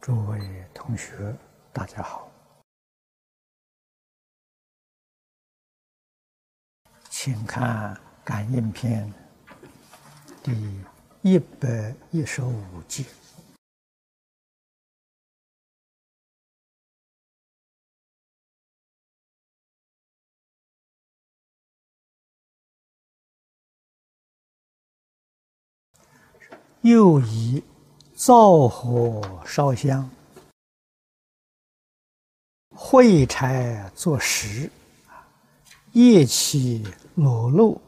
诸位同学，大家好，请看《感应篇》第一百一十五节。又以灶火烧香，会柴作食，夜起裸露，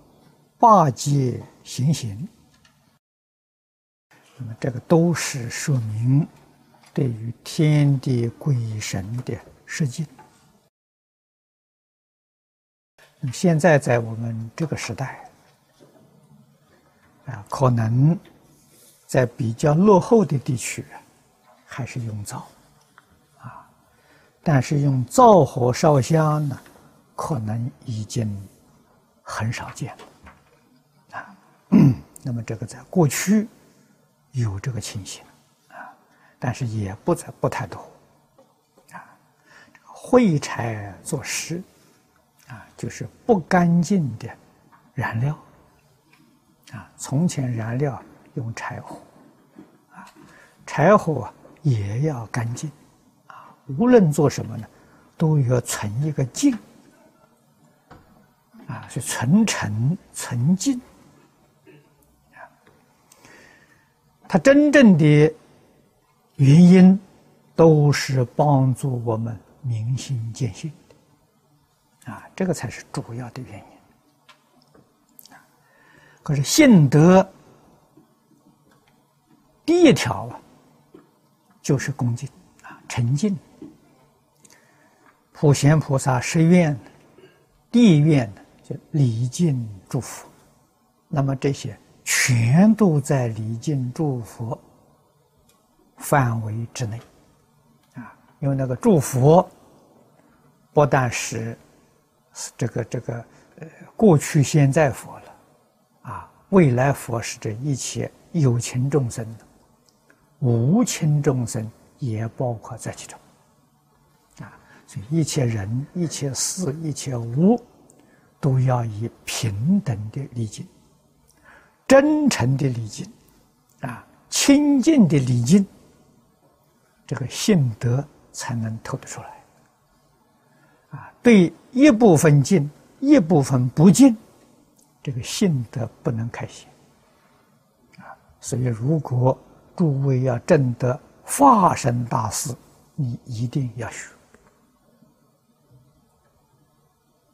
八戒行刑。那么，这个都是说明对于天地鬼神的示敬。那么，现在在我们这个时代，啊，可能。在比较落后的地区，还是用灶，啊，但是用灶火烧香呢，可能已经很少见了，啊，那么这个在过去有这个情形，啊，但是也不在不太多，啊，会柴做食，啊，就是不干净的燃料，啊，从前燃料。用柴火，啊，柴火也要干净，啊，无论做什么呢，都要存一个净，啊，是存诚存净，啊，它真正的原因都是帮助我们明心见性的，啊，这个才是主要的原因，可是信德。一条啊，就是恭敬啊，沉静。普贤菩萨十愿，第一愿就礼敬祝福，那么这些全都在礼敬祝福范围之内啊，因为那个祝福不但是这个这个呃过去现在佛了啊，未来佛是这一切有情众生的。无情众生也包括在其中，啊，所以一切人、一切事、一切物，都要以平等的礼敬、真诚的礼敬，啊，清净的礼敬，这个性德才能透得出来。啊，对一部分敬，一部分不敬，这个性德不能开显。啊，所以如果。诸位要证得化身大事，你一定要学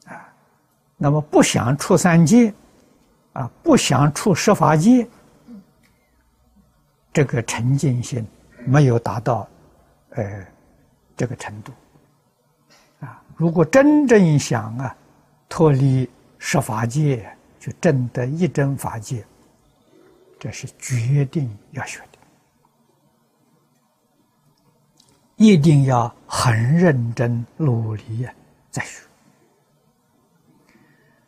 啊！那么不想出三界，啊，不想出十法界，这个沉静心没有达到，呃，这个程度啊！如果真正想啊，脱离十法界，就证得一真法界，这是决定要学的。一定要很认真努力呀，再学。